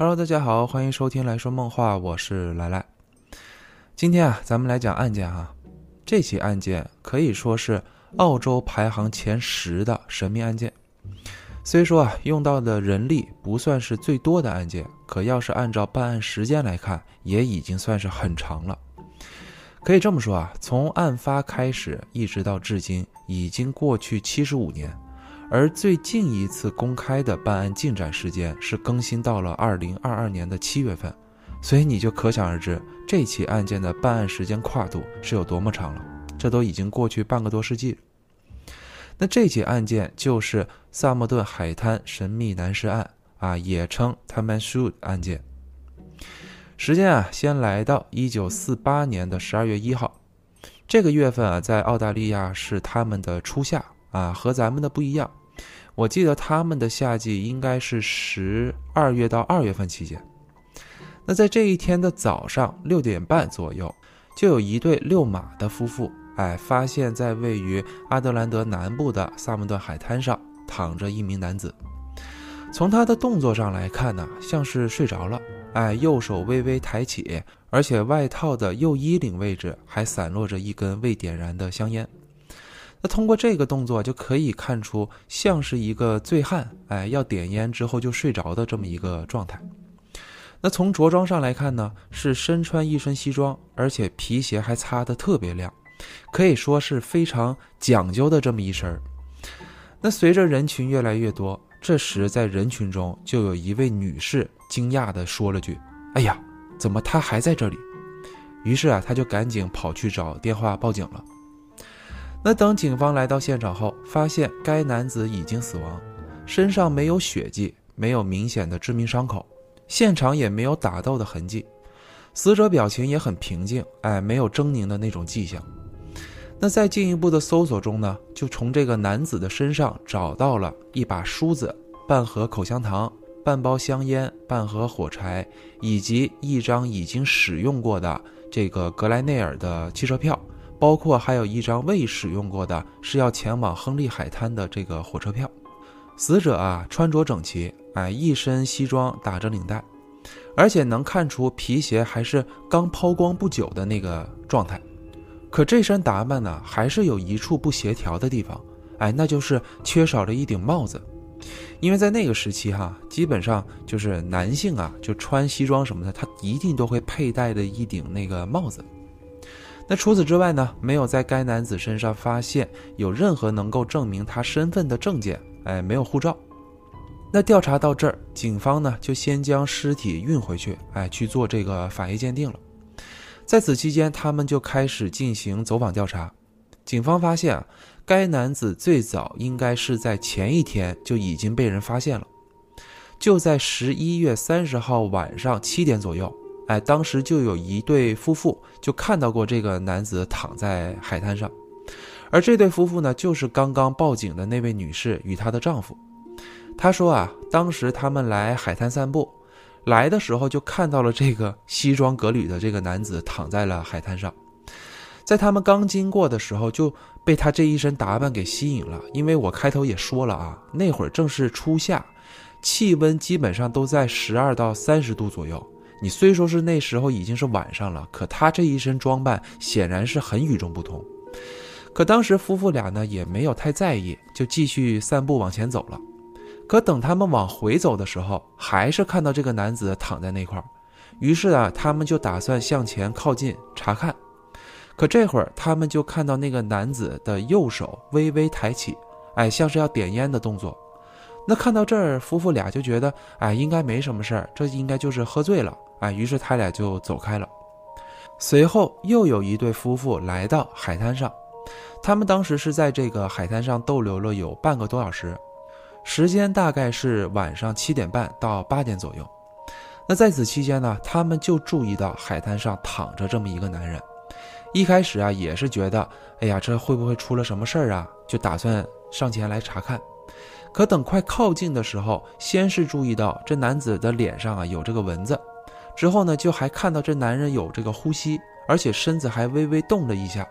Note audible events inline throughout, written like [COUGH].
Hello，大家好，欢迎收听来说梦话，我是来来。今天啊，咱们来讲案件哈。这起案件可以说是澳洲排行前十的神秘案件。虽说啊，用到的人力不算是最多的案件，可要是按照办案时间来看，也已经算是很长了。可以这么说啊，从案发开始一直到至今，已经过去七十五年。而最近一次公开的办案进展时间是更新到了二零二二年的七月份，所以你就可想而知这起案件的办案时间跨度是有多么长了。这都已经过去半个多世纪。那这起案件就是萨默顿海滩神秘男尸案啊，也称 Tamanshud 案件。时间啊，先来到一九四八年的十二月一号，这个月份啊，在澳大利亚是他们的初夏啊，和咱们的不一样。我记得他们的夏季应该是十二月到二月份期间。那在这一天的早上六点半左右，就有一对遛马的夫妇，哎，发现在位于阿德兰德南部的萨默顿海滩上躺着一名男子。从他的动作上来看呢，像是睡着了，哎，右手微微抬起，而且外套的右衣领位置还散落着一根未点燃的香烟。那通过这个动作就可以看出，像是一个醉汉，哎，要点烟之后就睡着的这么一个状态。那从着装上来看呢，是身穿一身西装，而且皮鞋还擦得特别亮，可以说是非常讲究的这么一身儿。那随着人群越来越多，这时在人群中就有一位女士惊讶地说了句：“哎呀，怎么他还在这里？”于是啊，他就赶紧跑去找电话报警了。那等警方来到现场后，发现该男子已经死亡，身上没有血迹，没有明显的致命伤口，现场也没有打斗的痕迹，死者表情也很平静，哎，没有狰狞的那种迹象。那在进一步的搜索中呢，就从这个男子的身上找到了一把梳子、半盒口香糖、半包香烟、半盒火柴，以及一张已经使用过的这个格莱内尔的汽车票。包括还有一张未使用过的，是要前往亨利海滩的这个火车票。死者啊，穿着整齐，哎，一身西装打着领带，而且能看出皮鞋还是刚抛光不久的那个状态。可这身打扮呢，还是有一处不协调的地方，哎，那就是缺少了一顶帽子。因为在那个时期哈，基本上就是男性啊，就穿西装什么的，他一定都会佩戴的一顶那个帽子。那除此之外呢？没有在该男子身上发现有任何能够证明他身份的证件，哎，没有护照。那调查到这儿，警方呢就先将尸体运回去，哎，去做这个法医鉴定了。在此期间，他们就开始进行走访调查。警方发现啊，该男子最早应该是在前一天就已经被人发现了，就在十一月三十号晚上七点左右。哎，当时就有一对夫妇就看到过这个男子躺在海滩上，而这对夫妇呢，就是刚刚报警的那位女士与她的丈夫。他说啊，当时他们来海滩散步，来的时候就看到了这个西装革履的这个男子躺在了海滩上，在他们刚经过的时候就被他这一身打扮给吸引了。因为我开头也说了啊，那会儿正是初夏，气温基本上都在十二到三十度左右。你虽说是那时候已经是晚上了，可他这一身装扮显然是很与众不同。可当时夫妇俩呢也没有太在意，就继续散步往前走了。可等他们往回走的时候，还是看到这个男子躺在那块儿。于是啊，他们就打算向前靠近查看。可这会儿他们就看到那个男子的右手微微抬起，哎，像是要点烟的动作。那看到这儿，夫妇俩就觉得，哎，应该没什么事儿，这应该就是喝醉了。啊，于是他俩就走开了。随后又有一对夫妇来到海滩上，他们当时是在这个海滩上逗留了有半个多小时，时间大概是晚上七点半到八点左右。那在此期间呢，他们就注意到海滩上躺着这么一个男人。一开始啊，也是觉得，哎呀，这会不会出了什么事儿啊？就打算上前来查看。可等快靠近的时候，先是注意到这男子的脸上啊有这个蚊子。之后呢，就还看到这男人有这个呼吸，而且身子还微微动了一下。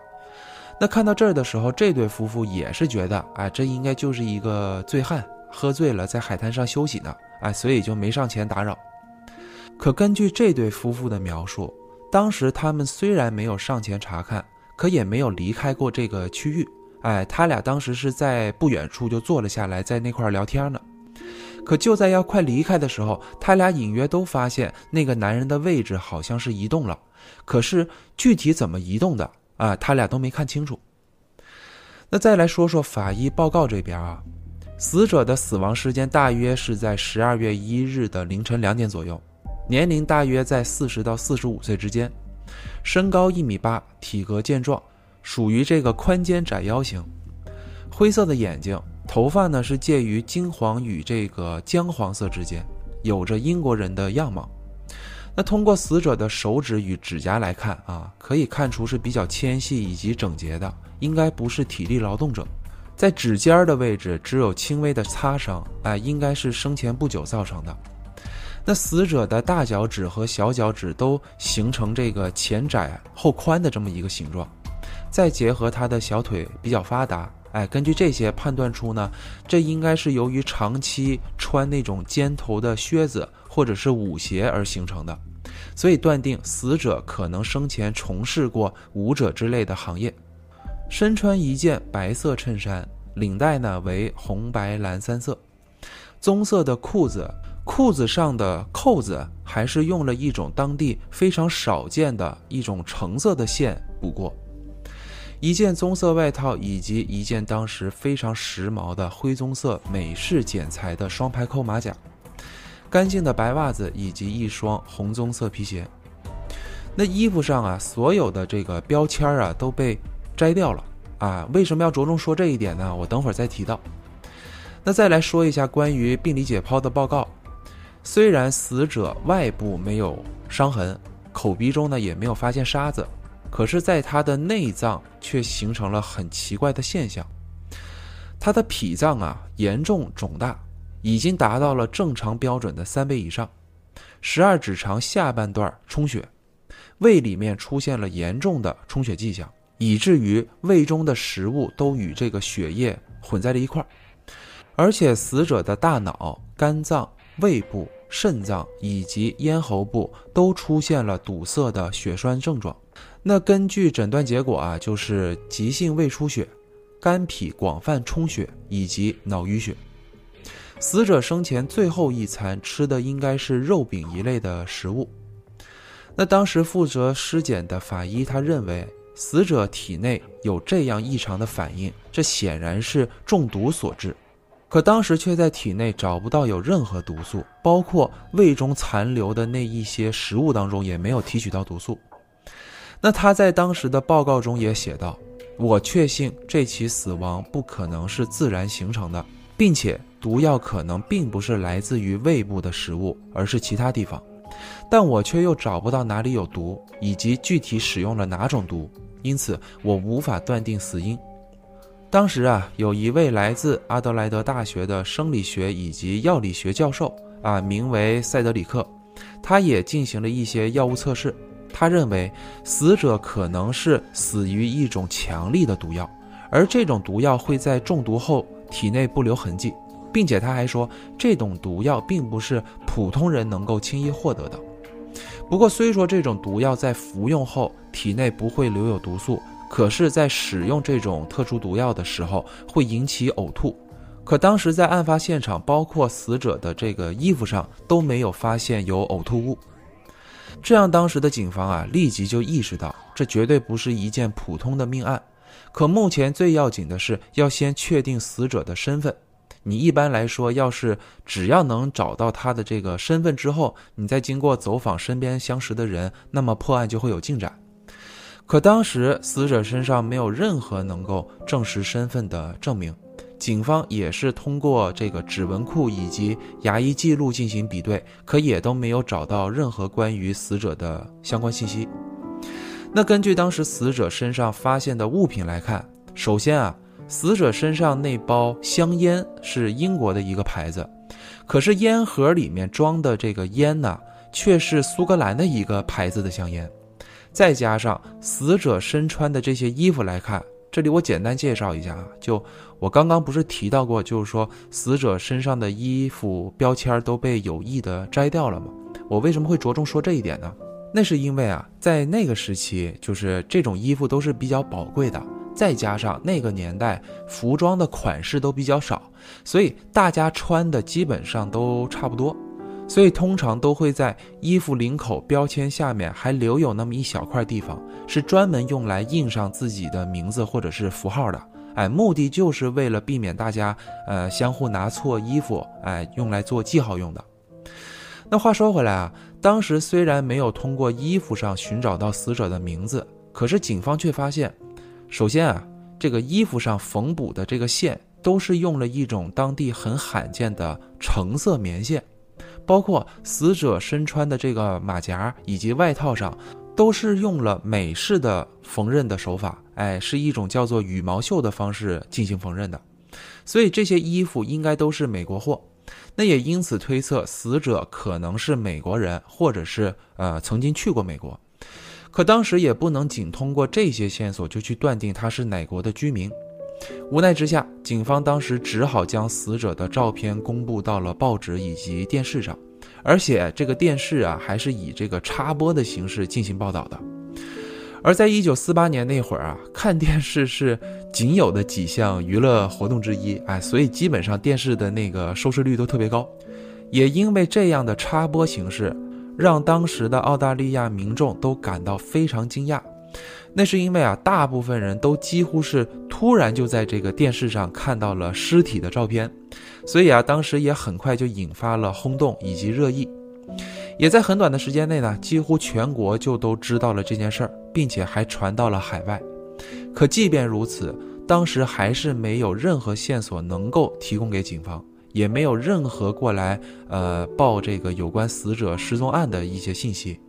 那看到这儿的时候，这对夫妇也是觉得，哎，这应该就是一个醉汉喝醉了，在海滩上休息呢，哎，所以就没上前打扰。可根据这对夫妇的描述，当时他们虽然没有上前查看，可也没有离开过这个区域。哎，他俩当时是在不远处就坐了下来，在那块聊天呢。可就在要快离开的时候，他俩隐约都发现那个男人的位置好像是移动了，可是具体怎么移动的啊，他俩都没看清楚。那再来说说法医报告这边啊，死者的死亡时间大约是在十二月一日的凌晨两点左右，年龄大约在四十到四十五岁之间，身高一米八，体格健壮，属于这个宽肩窄腰型，灰色的眼睛。头发呢是介于金黄与这个姜黄色之间，有着英国人的样貌。那通过死者的手指与指甲来看啊，可以看出是比较纤细以及整洁的，应该不是体力劳动者。在指尖的位置只有轻微的擦伤，哎，应该是生前不久造成的。那死者的大脚趾和小脚趾都形成这个前窄后宽的这么一个形状，再结合他的小腿比较发达。哎，根据这些判断出呢，这应该是由于长期穿那种尖头的靴子或者是舞鞋而形成的，所以断定死者可能生前从事过舞者之类的行业。身穿一件白色衬衫，领带呢为红白蓝三色，棕色的裤子，裤子上的扣子还是用了一种当地非常少见的一种橙色的线补过。一件棕色外套以及一件当时非常时髦的灰棕色美式剪裁的双排扣马甲，干净的白袜子以及一双红棕色皮鞋。那衣服上啊，所有的这个标签啊都被摘掉了啊。为什么要着重说这一点呢？我等会儿再提到。那再来说一下关于病理解剖的报告。虽然死者外部没有伤痕，口鼻中呢也没有发现沙子。可是，在他的内脏却形成了很奇怪的现象，他的脾脏啊严重肿大，已经达到了正常标准的三倍以上，十二指肠下半段充血，胃里面出现了严重的充血迹象，以至于胃中的食物都与这个血液混在了一块儿，而且死者的大脑、肝脏、胃部、肾脏以及咽喉部都出现了堵塞的血栓症状。那根据诊断结果啊，就是急性胃出血、肝脾广泛充血以及脑淤血。死者生前最后一餐吃的应该是肉饼一类的食物。那当时负责尸检的法医他认为，死者体内有这样异常的反应，这显然是中毒所致。可当时却在体内找不到有任何毒素，包括胃中残留的那一些食物当中也没有提取到毒素。那他在当时的报告中也写道：“我确信这起死亡不可能是自然形成的，并且毒药可能并不是来自于胃部的食物，而是其他地方。但我却又找不到哪里有毒，以及具体使用了哪种毒，因此我无法断定死因。”当时啊，有一位来自阿德莱德大学的生理学以及药理学教授啊，名为塞德里克，他也进行了一些药物测试。他认为死者可能是死于一种强力的毒药，而这种毒药会在中毒后体内不留痕迹，并且他还说这种毒药并不是普通人能够轻易获得的。不过，虽说这种毒药在服用后体内不会留有毒素，可是，在使用这种特殊毒药的时候会引起呕吐。可当时在案发现场，包括死者的这个衣服上都没有发现有呕吐物。这样，当时的警方啊，立即就意识到这绝对不是一件普通的命案。可目前最要紧的是要先确定死者的身份。你一般来说，要是只要能找到他的这个身份之后，你再经过走访身边相识的人，那么破案就会有进展。可当时死者身上没有任何能够证实身份的证明。警方也是通过这个指纹库以及牙医记录进行比对，可也都没有找到任何关于死者的相关信息。那根据当时死者身上发现的物品来看，首先啊，死者身上那包香烟是英国的一个牌子，可是烟盒里面装的这个烟呢，却是苏格兰的一个牌子的香烟。再加上死者身穿的这些衣服来看。这里我简单介绍一下啊，就我刚刚不是提到过，就是说死者身上的衣服标签都被有意的摘掉了吗？我为什么会着重说这一点呢？那是因为啊，在那个时期，就是这种衣服都是比较宝贵的，再加上那个年代服装的款式都比较少，所以大家穿的基本上都差不多，所以通常都会在衣服领口标签下面还留有那么一小块地方，是专门用来印上自己的名字或者是符号的。哎，目的就是为了避免大家呃相互拿错衣服，哎，用来做记号用的。那话说回来啊。当时虽然没有通过衣服上寻找到死者的名字，可是警方却发现，首先啊，这个衣服上缝补的这个线都是用了一种当地很罕见的橙色棉线，包括死者身穿的这个马甲以及外套上，都是用了美式的缝纫的手法，哎，是一种叫做羽毛绣的方式进行缝纫的，所以这些衣服应该都是美国货。那也因此推测死者可能是美国人，或者是呃曾经去过美国，可当时也不能仅通过这些线索就去断定他是哪国的居民。无奈之下，警方当时只好将死者的照片公布到了报纸以及电视上，而且这个电视啊还是以这个插播的形式进行报道的。而在一九四八年那会儿啊，看电视是仅有的几项娱乐活动之一，哎，所以基本上电视的那个收视率都特别高。也因为这样的插播形式，让当时的澳大利亚民众都感到非常惊讶。那是因为啊，大部分人都几乎是突然就在这个电视上看到了尸体的照片，所以啊，当时也很快就引发了轰动以及热议。也在很短的时间内呢，几乎全国就都知道了这件事儿，并且还传到了海外。可即便如此，当时还是没有任何线索能够提供给警方，也没有任何过来呃报这个有关死者失踪案的一些信息。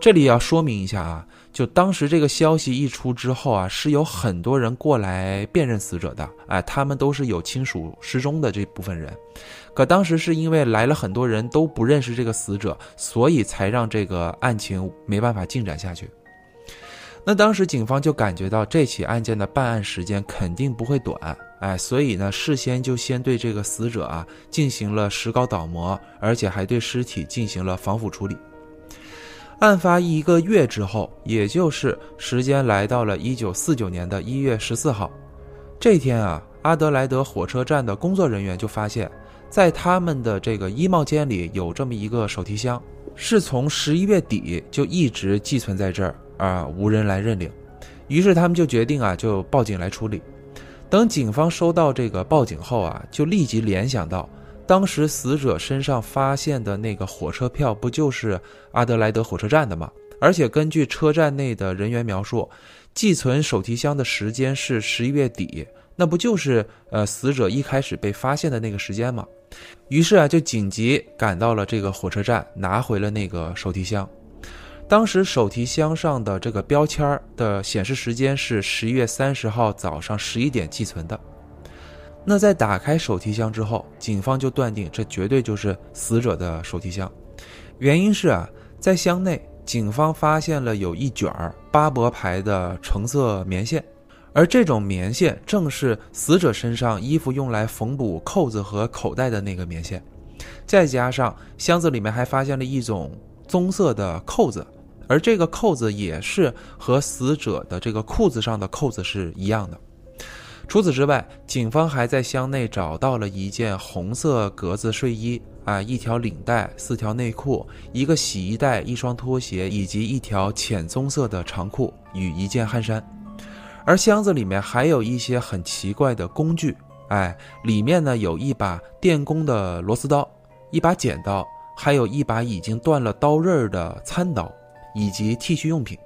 这里要说明一下啊。就当时这个消息一出之后啊，是有很多人过来辨认死者的，哎，他们都是有亲属失踪的这部分人。可当时是因为来了很多人都不认识这个死者，所以才让这个案情没办法进展下去。那当时警方就感觉到这起案件的办案时间肯定不会短，哎，所以呢，事先就先对这个死者啊进行了石膏倒模，而且还对尸体进行了防腐处理。案发一个月之后，也就是时间来到了一九四九年的一月十四号，这天啊，阿德莱德火车站的工作人员就发现，在他们的这个衣帽间里有这么一个手提箱，是从十一月底就一直寄存在这儿啊，无人来认领。于是他们就决定啊，就报警来处理。等警方收到这个报警后啊，就立即联想到。当时死者身上发现的那个火车票，不就是阿德莱德火车站的吗？而且根据车站内的人员描述，寄存手提箱的时间是十一月底，那不就是呃死者一开始被发现的那个时间吗？于是啊，就紧急赶到了这个火车站，拿回了那个手提箱。当时手提箱上的这个标签的显示时间是十一月三十号早上十一点寄存的。那在打开手提箱之后，警方就断定这绝对就是死者的手提箱。原因是啊，在箱内，警方发现了有一卷儿巴博牌的橙色棉线，而这种棉线正是死者身上衣服用来缝补扣子和口袋的那个棉线。再加上箱子里面还发现了一种棕色的扣子，而这个扣子也是和死者的这个裤子上的扣子是一样的。除此之外，警方还在箱内找到了一件红色格子睡衣啊，一条领带、四条内裤、一个洗衣袋、一双拖鞋以及一条浅棕色的长裤与一件汗衫。而箱子里面还有一些很奇怪的工具，哎，里面呢有一把电工的螺丝刀、一把剪刀，还有一把已经断了刀刃的餐刀，以及剃须用品。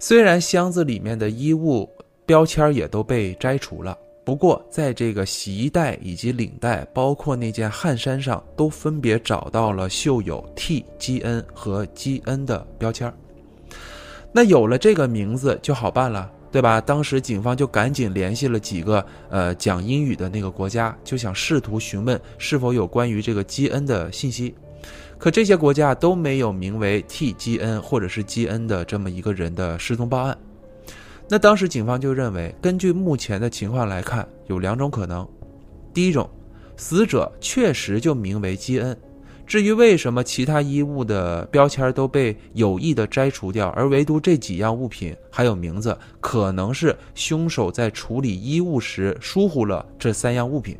虽然箱子里面的衣物。标签也都被摘除了，不过在这个洗衣袋以及领带，包括那件汗衫上，都分别找到了绣有 T G N 和 G N 的标签。那有了这个名字就好办了，对吧？当时警方就赶紧联系了几个呃讲英语的那个国家，就想试图询问是否有关于这个 G N 的信息。可这些国家都没有名为 T G N 或者是 G N 的这么一个人的失踪报案。那当时警方就认为，根据目前的情况来看，有两种可能：第一种，死者确实就名为基恩，至于为什么其他衣物的标签都被有意的摘除掉，而唯独这几样物品还有名字，可能是凶手在处理衣物时疏忽了这三样物品。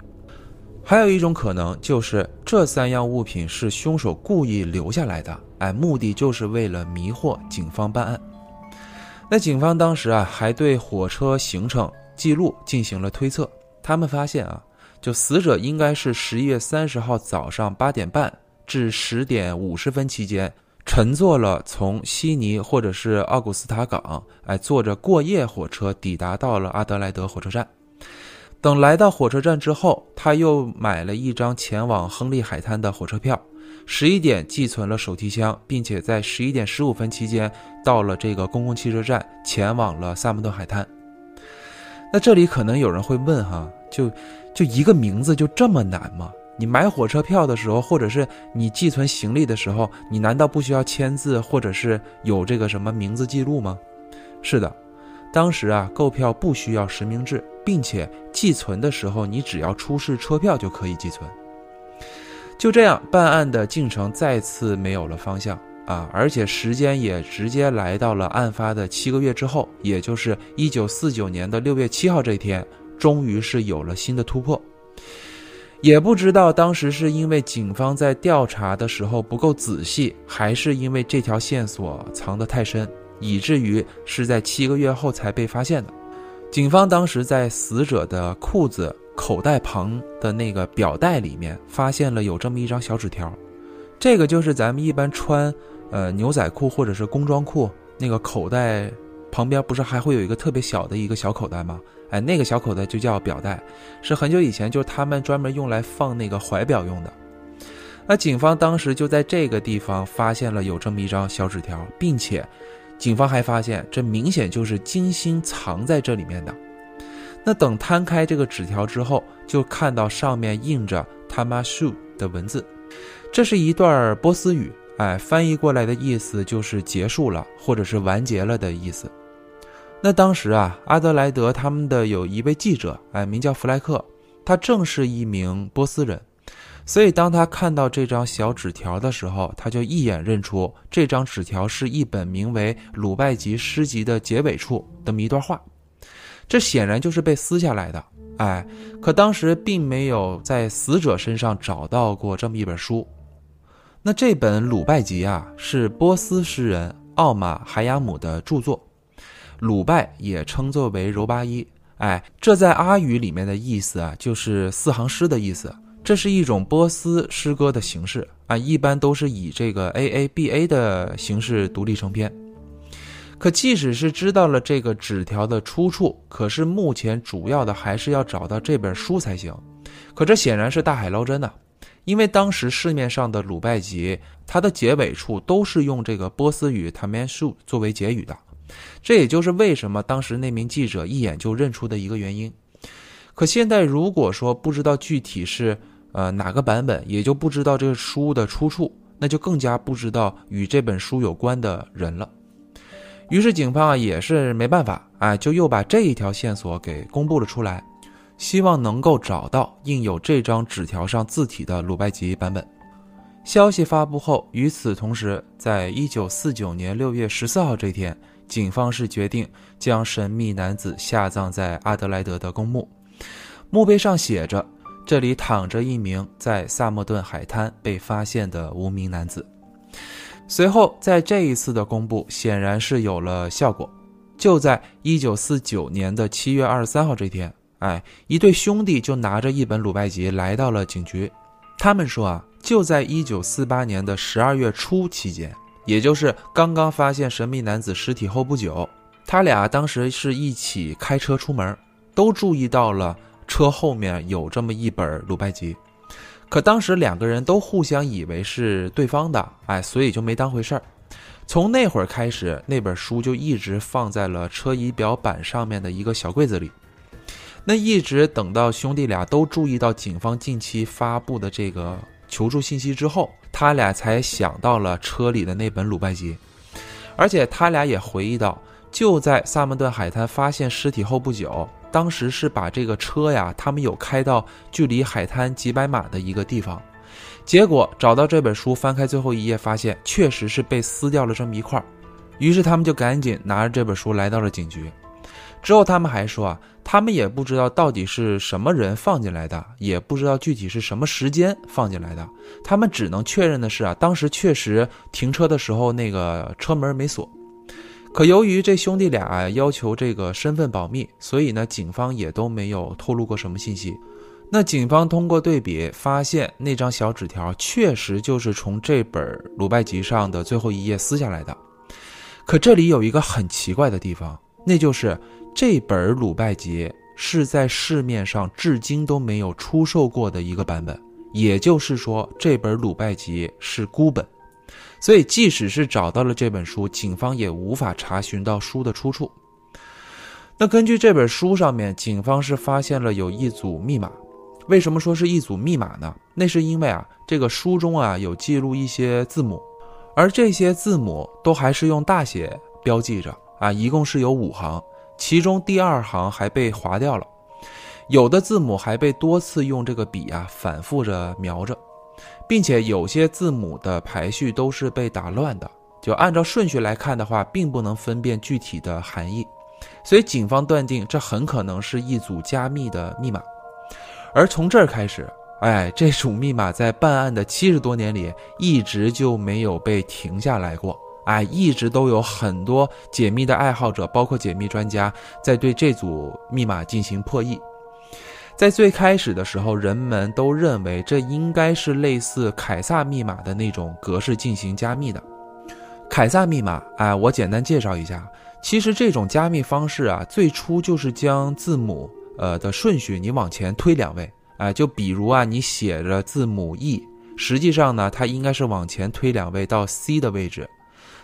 还有一种可能就是这三样物品是凶手故意留下来的，哎，目的就是为了迷惑警方办案。那警方当时啊，还对火车行程记录进行了推测，他们发现啊，就死者应该是十一月三十号早上八点半。至十点五十分期间，乘坐了从悉尼或者是奥古斯塔港，哎，坐着过夜火车抵达到了阿德莱德火车站。等来到火车站之后，他又买了一张前往亨利海滩的火车票。十一点寄存了手提箱，并且在十一点十五分期间到了这个公共汽车站，前往了萨姆顿海滩。那这里可能有人会问哈，就就一个名字就这么难吗？你买火车票的时候，或者是你寄存行李的时候，你难道不需要签字，或者是有这个什么名字记录吗？是的，当时啊，购票不需要实名制，并且寄存的时候，你只要出示车票就可以寄存。就这样，办案的进程再次没有了方向啊，而且时间也直接来到了案发的七个月之后，也就是一九四九年的六月七号这一天，终于是有了新的突破。也不知道当时是因为警方在调查的时候不够仔细，还是因为这条线索藏得太深，以至于是在七个月后才被发现的。警方当时在死者的裤子口袋旁的那个表带里面发现了有这么一张小纸条，这个就是咱们一般穿呃牛仔裤或者是工装裤那个口袋旁边不是还会有一个特别小的一个小口袋吗？哎，那个小口袋就叫表带，是很久以前就是他们专门用来放那个怀表用的。那警方当时就在这个地方发现了有这么一张小纸条，并且警方还发现这明显就是精心藏在这里面的。那等摊开这个纸条之后，就看到上面印着 “tamashu” 的文字，这是一段波斯语，哎，翻译过来的意思就是结束了或者是完结了的意思。那当时啊，阿德莱德他们的有一位记者，哎，名叫弗莱克，他正是一名波斯人，所以当他看到这张小纸条的时候，他就一眼认出这张纸条是一本名为《鲁拜集诗集》的结尾处这么一段话，这显然就是被撕下来的，哎，可当时并没有在死者身上找到过这么一本书。那这本《鲁拜集》啊，是波斯诗人奥马海亚姆的著作。鲁拜也称作为柔巴伊，哎，这在阿语里面的意思啊，就是四行诗的意思。这是一种波斯诗歌的形式啊，一般都是以这个 A A B A 的形式独立成篇。可即使是知道了这个纸条的出处，可是目前主要的还是要找到这本书才行。可这显然是大海捞针呐，因为当时市面上的鲁拜集，它的结尾处都是用这个波斯语 t a m a n s h u 作为结语的。这也就是为什么当时那名记者一眼就认出的一个原因。可现在如果说不知道具体是呃哪个版本，也就不知道这个书的出处，那就更加不知道与这本书有关的人了。于是警方啊也是没办法，哎，就又把这一条线索给公布了出来，希望能够找到印有这张纸条上字体的鲁拜吉版本。消息发布后，与此同时，在一九四九年六月十四号这天。警方是决定将神秘男子下葬在阿德莱德的公墓，墓碑上写着：“这里躺着一名在萨默顿海滩被发现的无名男子。”随后，在这一次的公布显然是有了效果。就在一九四九年的七月二十三号这天，哎，一对兄弟就拿着一本鲁拜集来到了警局。他们说啊，就在一九四八年的十二月初期间。也就是刚刚发现神秘男子尸体后不久，他俩当时是一起开车出门，都注意到了车后面有这么一本鲁拜集，可当时两个人都互相以为是对方的，哎，所以就没当回事儿。从那会儿开始，那本书就一直放在了车仪表板上面的一个小柜子里。那一直等到兄弟俩都注意到警方近期发布的这个求助信息之后。他俩才想到了车里的那本鲁拜集，而且他俩也回忆到，就在萨曼顿海滩发现尸体后不久，当时是把这个车呀，他们有开到距离海滩几百码的一个地方，结果找到这本书，翻开最后一页，发现确实是被撕掉了这么一块儿于是他们就赶紧拿着这本书来到了警局。之后他们还说啊，他们也不知道到底是什么人放进来的，也不知道具体是什么时间放进来的。他们只能确认的是啊，当时确实停车的时候那个车门没锁。可由于这兄弟俩要求这个身份保密，所以呢，警方也都没有透露过什么信息。那警方通过对比发现，那张小纸条确实就是从这本鲁拜集上的最后一页撕下来的。可这里有一个很奇怪的地方，那就是这本鲁拜集是在市面上至今都没有出售过的一个版本，也就是说，这本鲁拜集是孤本。所以，即使是找到了这本书，警方也无法查询到书的出处。那根据这本书上面，警方是发现了有一组密码。为什么说是一组密码呢？那是因为啊，这个书中啊有记录一些字母，而这些字母都还是用大写标记着啊，一共是有五行，其中第二行还被划掉了，有的字母还被多次用这个笔啊反复着描着。并且有些字母的排序都是被打乱的，就按照顺序来看的话，并不能分辨具体的含义，所以警方断定这很可能是一组加密的密码。而从这儿开始，哎，这组密码在办案的七十多年里一直就没有被停下来过，哎，一直都有很多解密的爱好者，包括解密专家，在对这组密码进行破译。在最开始的时候，人们都认为这应该是类似凯撒密码的那种格式进行加密的。凯撒密码，哎，我简单介绍一下。其实这种加密方式啊，最初就是将字母呃的顺序你往前推两位，哎，就比如啊，你写着字母 E，实际上呢，它应该是往前推两位到 C 的位置。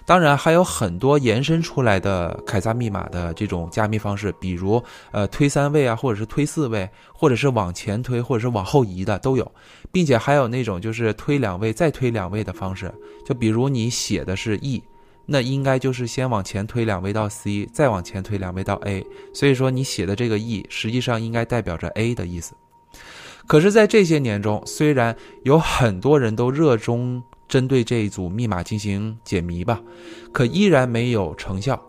当然还有很多延伸出来的凯撒密码的这种加密方式，比如呃推三位啊，或者是推四位，或者是往前推，或者是往后移的都有，并且还有那种就是推两位再推两位的方式，就比如你写的是 E，那应该就是先往前推两位到 C，再往前推两位到 A，所以说你写的这个 E 实际上应该代表着 A 的意思。可是，在这些年中，虽然有很多人都热衷。针对这一组密码进行解谜吧，可依然没有成效。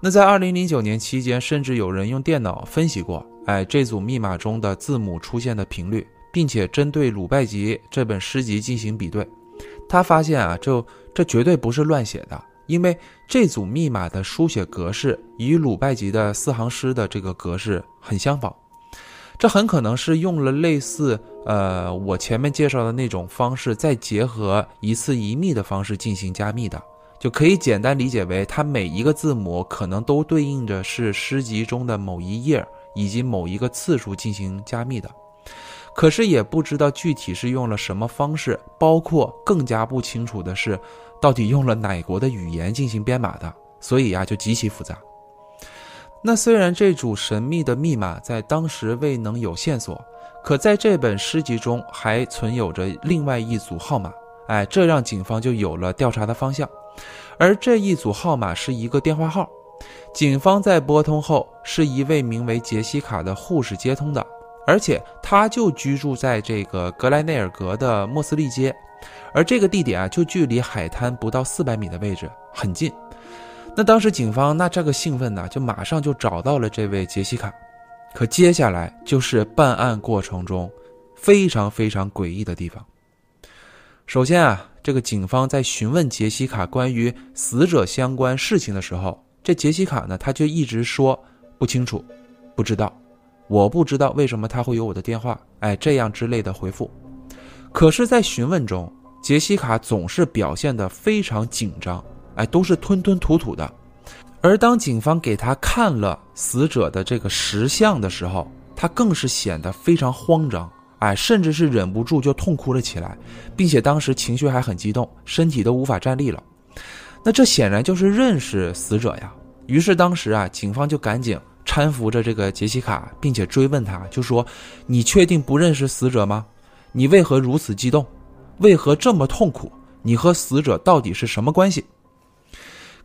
那在二零零九年期间，甚至有人用电脑分析过，哎，这组密码中的字母出现的频率，并且针对鲁拜集这本诗集进行比对，他发现啊，就这绝对不是乱写的，因为这组密码的书写格式与鲁拜集的四行诗的这个格式很相仿。这很可能是用了类似呃我前面介绍的那种方式，再结合一次一密的方式进行加密的，就可以简单理解为它每一个字母可能都对应着是诗集中的某一页以及某一个次数进行加密的。可是也不知道具体是用了什么方式，包括更加不清楚的是，到底用了哪国的语言进行编码的，所以呀就极其复杂。那虽然这组神秘的密码在当时未能有线索，可在这本诗集中还存有着另外一组号码，哎，这让警方就有了调查的方向。而这一组号码是一个电话号，警方在拨通后，是一位名为杰西卡的护士接通的，而且他就居住在这个格莱内尔格的莫斯利街，而这个地点啊，就距离海滩不到四百米的位置，很近。那当时警方那这个兴奋呢，就马上就找到了这位杰西卡，可接下来就是办案过程中非常非常诡异的地方。首先啊，这个警方在询问杰西卡关于死者相关事情的时候，这杰西卡呢，他就一直说不清楚，不知道，我不知道为什么他会有我的电话，哎，这样之类的回复。可是，在询问中，杰西卡总是表现得非常紧张。哎，都是吞吞吐吐的，而当警方给他看了死者的这个石像的时候，他更是显得非常慌张，哎，甚至是忍不住就痛哭了起来，并且当时情绪还很激动，身体都无法站立了。那这显然就是认识死者呀。于是当时啊，警方就赶紧搀扶着这个杰西卡，并且追问他，就说：“你确定不认识死者吗？你为何如此激动？为何这么痛苦？你和死者到底是什么关系？”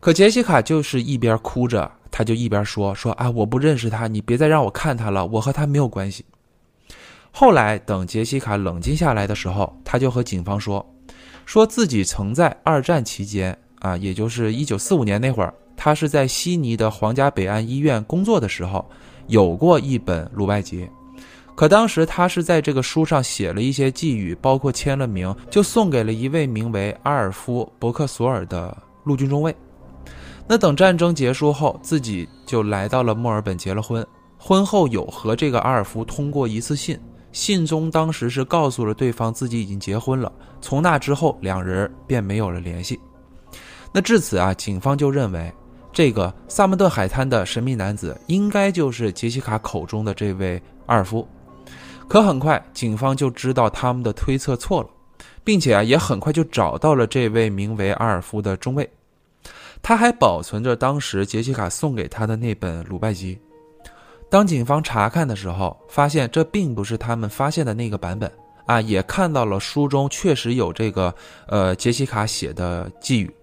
可杰西卡就是一边哭着，他就一边说：“说啊，我不认识他，你别再让我看他了，我和他没有关系。”后来等杰西卡冷静下来的时候，他就和警方说，说自己曾在二战期间啊，也就是一九四五年那会儿，他是在悉尼的皇家北岸医院工作的时候，有过一本鲁拜集。可当时他是在这个书上写了一些寄语，包括签了名，就送给了一位名为阿尔夫·伯克索尔的陆军中尉。那等战争结束后，自己就来到了墨尔本结了婚。婚后有和这个阿尔夫通过一次信，信中当时是告诉了对方自己已经结婚了。从那之后，两人便没有了联系。那至此啊，警方就认为这个萨默顿海滩的神秘男子应该就是杰西卡口中的这位阿尔夫。可很快，警方就知道他们的推测错了，并且啊，也很快就找到了这位名为阿尔夫的中尉。他还保存着当时杰西卡送给他的那本鲁拜集。当警方查看的时候，发现这并不是他们发现的那个版本啊，也看到了书中确实有这个呃杰西卡写的寄语。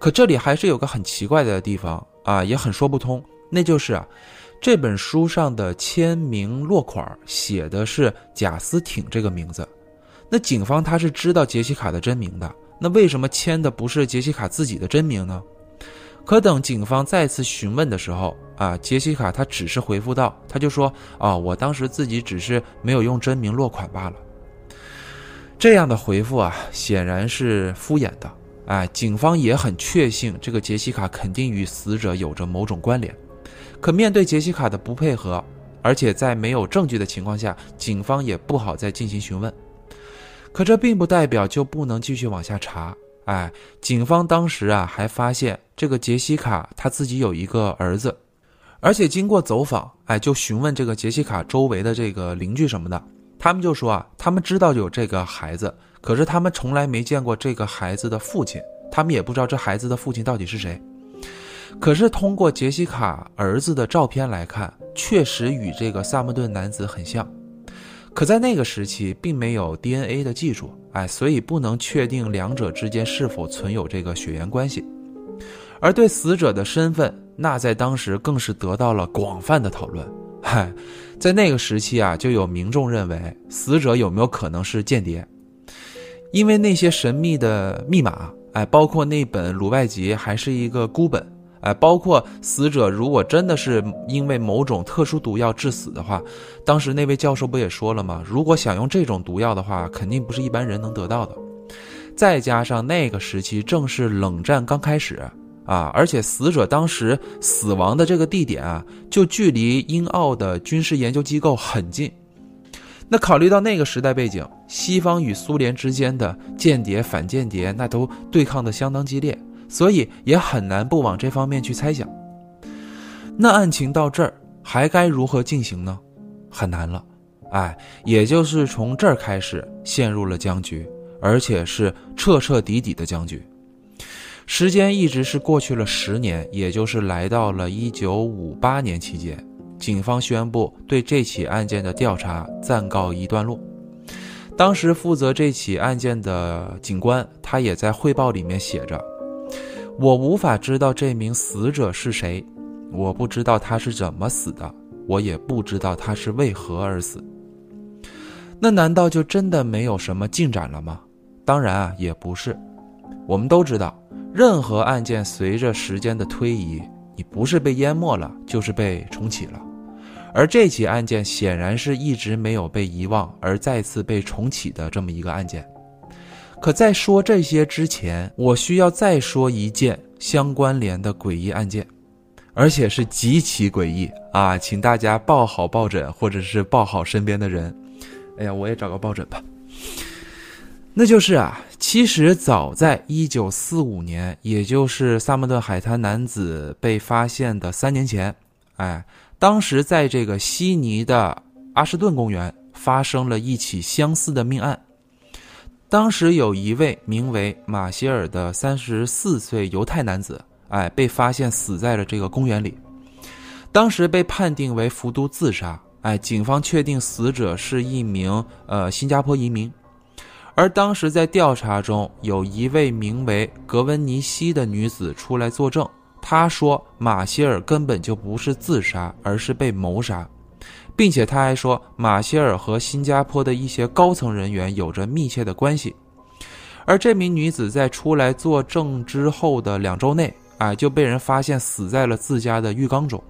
可这里还是有个很奇怪的地方啊，也很说不通，那就是啊。这本书上的签名落款写的是贾斯挺这个名字，那警方他是知道杰西卡的真名的，那为什么签的不是杰西卡自己的真名呢？可等警方再次询问的时候，啊，杰西卡他只是回复道，他就说啊，我当时自己只是没有用真名落款罢了。这样的回复啊，显然是敷衍的，哎，警方也很确信这个杰西卡肯定与死者有着某种关联。可面对杰西卡的不配合，而且在没有证据的情况下，警方也不好再进行询问。可这并不代表就不能继续往下查。哎，警方当时啊还发现这个杰西卡他自己有一个儿子，而且经过走访，哎，就询问这个杰西卡周围的这个邻居什么的，他们就说啊，他们知道有这个孩子，可是他们从来没见过这个孩子的父亲，他们也不知道这孩子的父亲到底是谁。可是通过杰西卡儿子的照片来看，确实与这个萨默顿男子很像。可在那个时期，并没有 DNA 的技术，哎，所以不能确定两者之间是否存有这个血缘关系。而对死者的身份，那在当时更是得到了广泛的讨论。嗨，在那个时期啊，就有民众认为死者有没有可能是间谍，因为那些神秘的密码，哎，包括那本鲁外集还是一个孤本。哎，包括死者如果真的是因为某种特殊毒药致死的话，当时那位教授不也说了吗？如果想用这种毒药的话，肯定不是一般人能得到的。再加上那个时期正是冷战刚开始啊，而且死者当时死亡的这个地点啊，就距离英澳的军事研究机构很近。那考虑到那个时代背景，西方与苏联之间的间谍反间谍那都对抗的相当激烈。所以也很难不往这方面去猜想。那案情到这儿还该如何进行呢？很难了，哎，也就是从这儿开始陷入了僵局，而且是彻彻底底的僵局。时间一直是过去了十年，也就是来到了一九五八年期间，警方宣布对这起案件的调查暂告一段落。当时负责这起案件的警官，他也在汇报里面写着。我无法知道这名死者是谁，我不知道他是怎么死的，我也不知道他是为何而死。那难道就真的没有什么进展了吗？当然啊，也不是。我们都知道，任何案件随着时间的推移，你不是被淹没了，就是被重启了。而这起案件显然是一直没有被遗忘，而再次被重启的这么一个案件。可在说这些之前，我需要再说一件相关联的诡异案件，而且是极其诡异啊！请大家抱好抱枕，或者是抱好身边的人。哎呀，我也找个抱枕吧。那就是啊，其实早在一九四五年，也就是萨默顿海滩男子被发现的三年前，哎，当时在这个悉尼的阿什顿公园发生了一起相似的命案。当时有一位名为马歇尔的三十四岁犹太男子，哎，被发现死在了这个公园里。当时被判定为服毒自杀，哎，警方确定死者是一名呃新加坡移民。而当时在调查中，有一位名为格温尼西的女子出来作证，她说马歇尔根本就不是自杀，而是被谋杀，并且他还说马歇尔和新加坡的一些高层人员有着密切的关系。而这名女子在出来作证之后的两周内，啊，就被人发现死在了自家的浴缸中。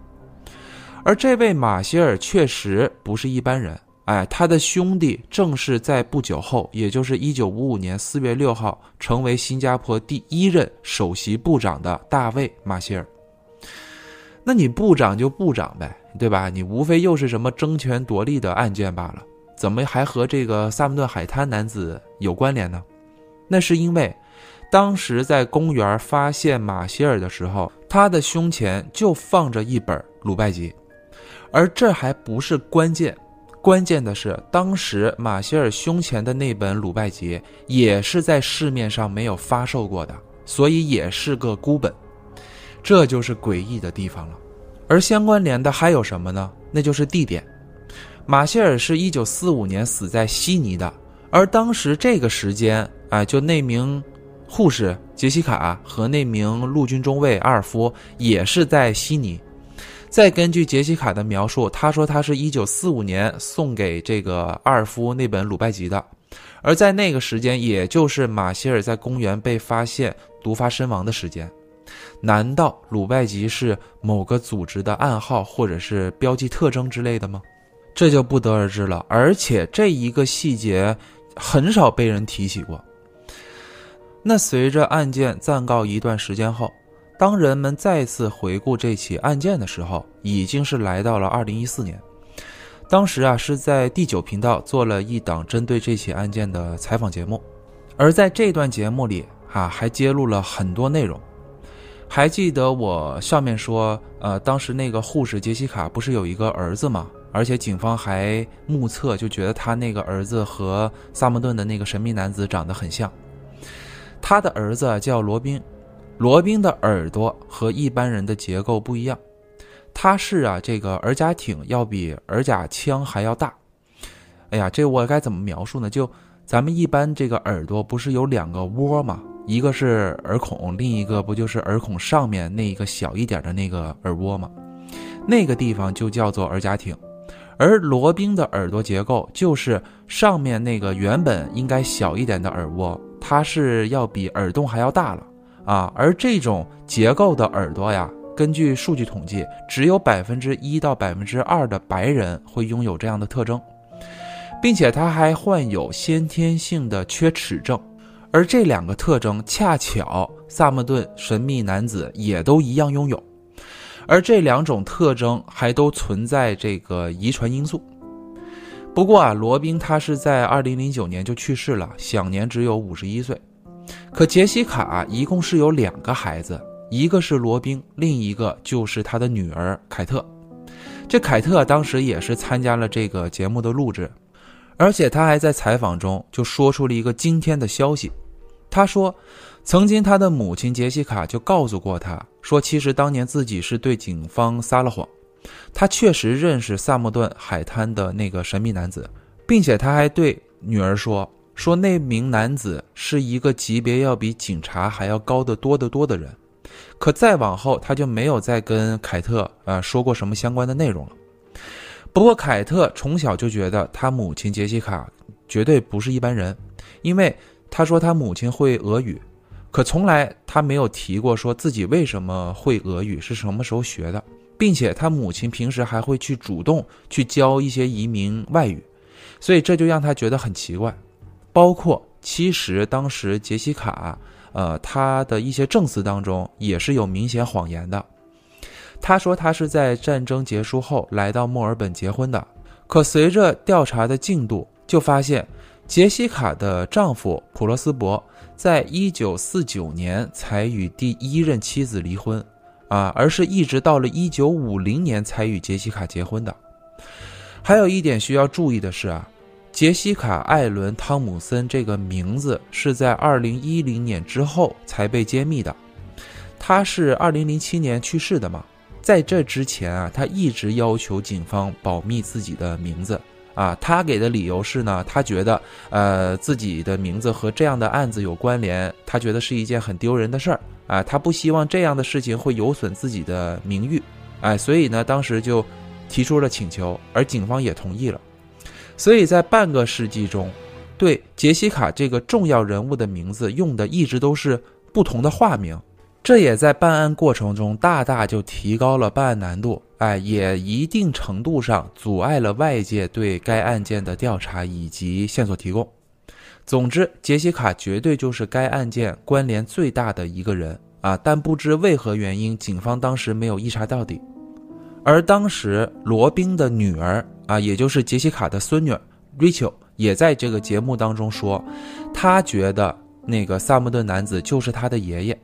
而这位马歇尔确实不是一般人，哎，他的兄弟正是在不久后，也就是一九五五年四月六号，成为新加坡第一任首席部长的大卫马歇尔。那你部长就部长呗，对吧？你无非又是什么争权夺利的案件罢了，怎么还和这个萨姆顿海滩男子有关联呢？那是因为，当时在公园发现马歇尔的时候，他的胸前就放着一本鲁拜集，而这还不是关键，关键的是当时马歇尔胸前的那本鲁拜集也是在市面上没有发售过的，所以也是个孤本，这就是诡异的地方了。而相关联的还有什么呢？那就是地点，马歇尔是一九四五年死在悉尼的，而当时这个时间。啊，就那名护士杰西卡和那名陆军中尉阿尔夫也是在悉尼。再根据杰西卡的描述，他说他是一九四五年送给这个阿尔夫那本鲁拜集的，而在那个时间，也就是马歇尔在公园被发现毒发身亡的时间。难道鲁拜吉是某个组织的暗号或者是标记特征之类的吗？这就不得而知了。而且这一个细节很少被人提起过。那随着案件暂告一段时间后，当人们再次回顾这起案件的时候，已经是来到了二零一四年。当时啊，是在第九频道做了一档针对这起案件的采访节目，而在这段节目里啊，还揭露了很多内容。还记得我上面说，呃，当时那个护士杰西卡不是有一个儿子吗？而且警方还目测，就觉得他那个儿子和萨默顿的那个神秘男子长得很像。他的儿子叫罗宾，罗宾的耳朵和一般人的结构不一样，他是啊，这个耳甲挺要比耳甲腔还要大。哎呀，这我该怎么描述呢？就咱们一般这个耳朵不是有两个窝吗？一个是耳孔，另一个不就是耳孔上面那一个小一点的那个耳蜗吗？那个地方就叫做耳甲艇，而罗宾的耳朵结构就是上面那个原本应该小一点的耳蜗。它是要比耳洞还要大了啊！而这种结构的耳朵呀，根据数据统计，只有百分之一到百分之二的白人会拥有这样的特征，并且他还患有先天性的缺齿症，而这两个特征恰巧萨默顿神秘男子也都一样拥有，而这两种特征还都存在这个遗传因素。不过啊，罗宾他是在二零零九年就去世了，享年只有五十一岁。可杰西卡一共是有两个孩子，一个是罗宾，另一个就是他的女儿凯特。这凯特当时也是参加了这个节目的录制，而且他还在采访中就说出了一个惊天的消息。他说，曾经他的母亲杰西卡就告诉过他说，其实当年自己是对警方撒了谎。他确实认识萨默顿海滩的那个神秘男子，并且他还对女儿说：“说那名男子是一个级别要比警察还要高得多得多的人。”可再往后，他就没有再跟凯特呃说过什么相关的内容了。不过，凯特从小就觉得他母亲杰西卡绝对不是一般人，因为他说他母亲会俄语，可从来他没有提过说自己为什么会俄语，是什么时候学的。并且他母亲平时还会去主动去教一些移民外语，所以这就让他觉得很奇怪。包括其实当时杰西卡，呃，他的一些证词当中也是有明显谎言的。他说他是在战争结束后来到墨尔本结婚的，可随着调查的进度，就发现杰西卡的丈夫普罗斯伯在一九四九年才与第一任妻子离婚。啊，而是一直到了一九五零年才与杰西卡结婚的。还有一点需要注意的是啊，杰西卡·艾伦·汤姆森这个名字是在二零一零年之后才被揭秘的。他是二零零七年去世的嘛，在这之前啊，他一直要求警方保密自己的名字。啊，他给的理由是呢，他觉得呃自己的名字和这样的案子有关联，他觉得是一件很丢人的事儿。啊，他不希望这样的事情会有损自己的名誉，哎，所以呢，当时就提出了请求，而警方也同意了。所以在半个世纪中，对杰西卡这个重要人物的名字用的一直都是不同的化名，这也在办案过程中大大就提高了办案难度，哎，也一定程度上阻碍了外界对该案件的调查以及线索提供。总之，杰西卡绝对就是该案件关联最大的一个人啊！但不知为何原因，警方当时没有一查到底。而当时罗宾的女儿啊，也就是杰西卡的孙女 Rachel，也在这个节目当中说，她觉得那个萨默顿男子就是她的爷爷。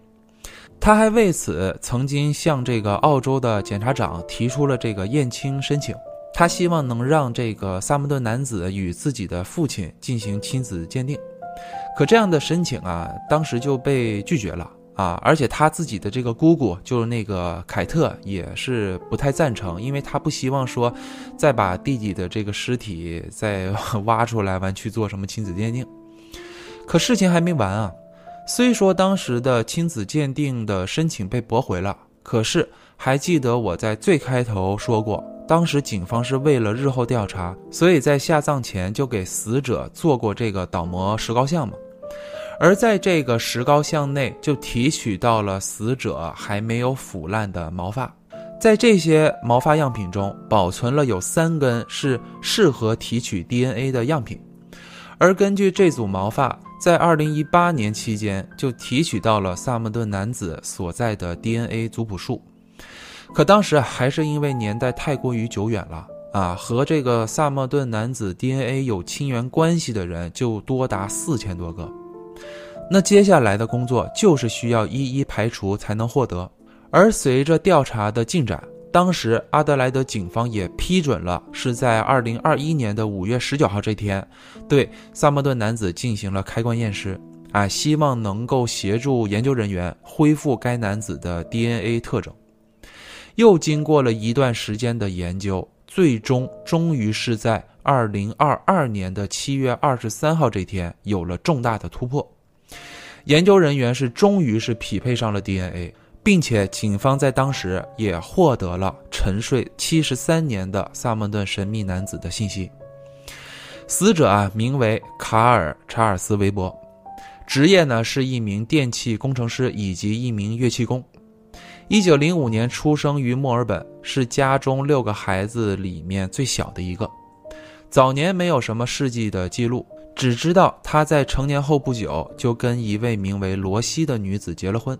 他还为此曾经向这个澳洲的检察长提出了这个验亲申请。他希望能让这个萨默顿男子与自己的父亲进行亲子鉴定，可这样的申请啊，当时就被拒绝了啊！而且他自己的这个姑姑，就是那个凯特，也是不太赞成，因为他不希望说再把弟弟的这个尸体再 [LAUGHS] 挖出来完去做什么亲子鉴定。可事情还没完啊！虽说当时的亲子鉴定的申请被驳回了，可是还记得我在最开头说过。当时警方是为了日后调查，所以在下葬前就给死者做过这个倒模石膏像嘛。而在这个石膏像内就提取到了死者还没有腐烂的毛发，在这些毛发样品中保存了有三根是适合提取 DNA 的样品。而根据这组毛发，在2018年期间就提取到了萨默顿男子所在的 DNA 族谱数。可当时还是因为年代太过于久远了啊，和这个萨默顿男子 DNA 有亲缘关系的人就多达四千多个。那接下来的工作就是需要一一排除才能获得。而随着调查的进展，当时阿德莱德警方也批准了，是在二零二一年的五月十九号这天，对萨默顿男子进行了开棺验尸，啊，希望能够协助研究人员恢复该男子的 DNA 特征。又经过了一段时间的研究，最终终于是在二零二二年的七月二十三号这天有了重大的突破。研究人员是终于是匹配上了 DNA，并且警方在当时也获得了沉睡七十三年的萨默顿神秘男子的信息。死者啊，名为卡尔·查尔斯·韦伯，职业呢是一名电气工程师以及一名乐器工。一九零五年出生于墨尔本，是家中六个孩子里面最小的一个。早年没有什么事迹的记录，只知道他在成年后不久就跟一位名为罗西的女子结了婚，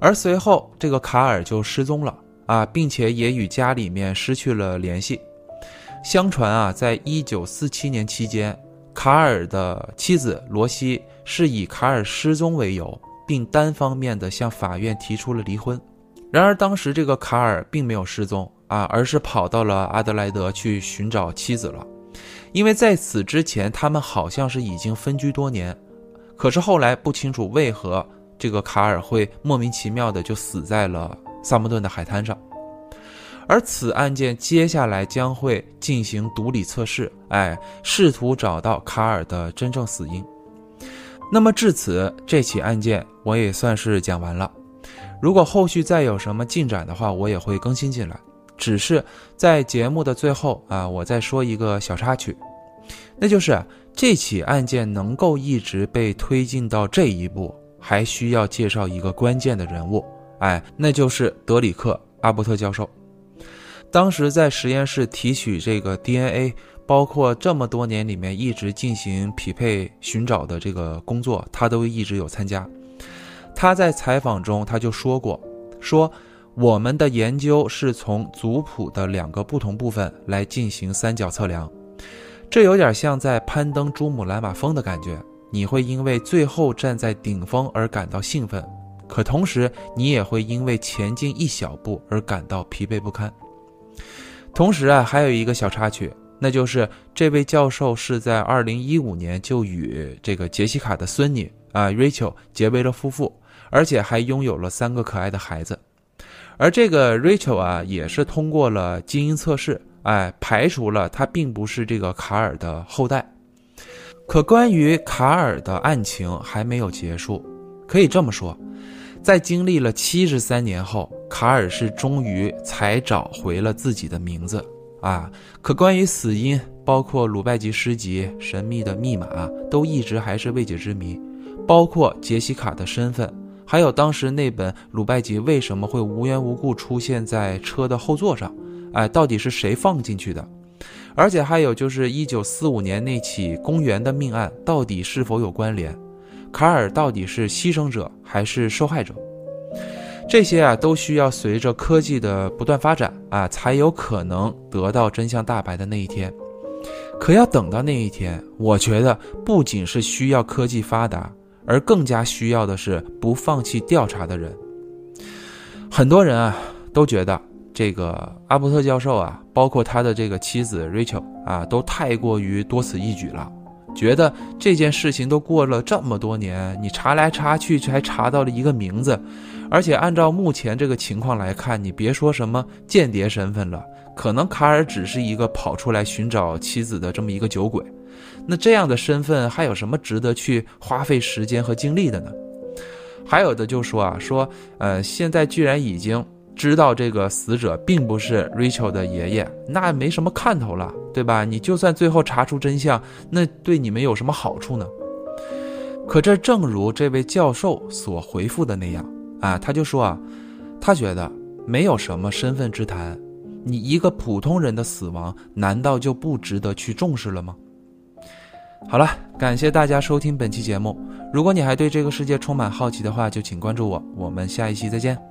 而随后这个卡尔就失踪了啊，并且也与家里面失去了联系。相传啊，在一九四七年期间，卡尔的妻子罗西是以卡尔失踪为由，并单方面的向法院提出了离婚。然而，当时这个卡尔并没有失踪啊，而是跑到了阿德莱德去寻找妻子了。因为在此之前，他们好像是已经分居多年。可是后来不清楚为何这个卡尔会莫名其妙的就死在了萨默顿的海滩上。而此案件接下来将会进行毒理测试，哎，试图找到卡尔的真正死因。那么至此，这起案件我也算是讲完了。如果后续再有什么进展的话，我也会更新进来。只是在节目的最后啊，我再说一个小插曲，那就是这起案件能够一直被推进到这一步，还需要介绍一个关键的人物，哎，那就是德里克·阿伯特教授。当时在实验室提取这个 DNA，包括这么多年里面一直进行匹配寻找的这个工作，他都一直有参加。他在采访中他就说过，说我们的研究是从族谱的两个不同部分来进行三角测量，这有点像在攀登珠穆朗玛峰的感觉。你会因为最后站在顶峰而感到兴奋，可同时你也会因为前进一小步而感到疲惫不堪。同时啊，还有一个小插曲，那就是这位教授是在2015年就与这个杰西卡的孙女啊 Rachel 结为了夫妇。而且还拥有了三个可爱的孩子，而这个 Rachel 啊，也是通过了基因测试，哎，排除了他并不是这个卡尔的后代。可关于卡尔的案情还没有结束，可以这么说，在经历了七十三年后，卡尔是终于才找回了自己的名字啊。可关于死因，包括鲁拜吉诗集、神秘的密码，都一直还是未解之谜。包括杰西卡的身份，还有当时那本鲁拜吉为什么会无缘无故出现在车的后座上，哎，到底是谁放进去的？而且还有就是一九四五年那起公园的命案，到底是否有关联？卡尔到底是牺牲者还是受害者？这些啊，都需要随着科技的不断发展啊，才有可能得到真相大白的那一天。可要等到那一天，我觉得不仅是需要科技发达，而更加需要的是不放弃调查的人。很多人啊，都觉得。这个阿伯特教授啊，包括他的这个妻子 Rachel 啊，都太过于多此一举了，觉得这件事情都过了这么多年，你查来查去才查到了一个名字，而且按照目前这个情况来看，你别说什么间谍身份了，可能卡尔只是一个跑出来寻找妻子的这么一个酒鬼，那这样的身份还有什么值得去花费时间和精力的呢？还有的就说啊，说呃，现在居然已经。知道这个死者并不是 Rachel 的爷爷，那没什么看头了，对吧？你就算最后查出真相，那对你们有什么好处呢？可这正如这位教授所回复的那样啊，他就说啊，他觉得没有什么身份之谈，你一个普通人的死亡，难道就不值得去重视了吗？好了，感谢大家收听本期节目。如果你还对这个世界充满好奇的话，就请关注我，我们下一期再见。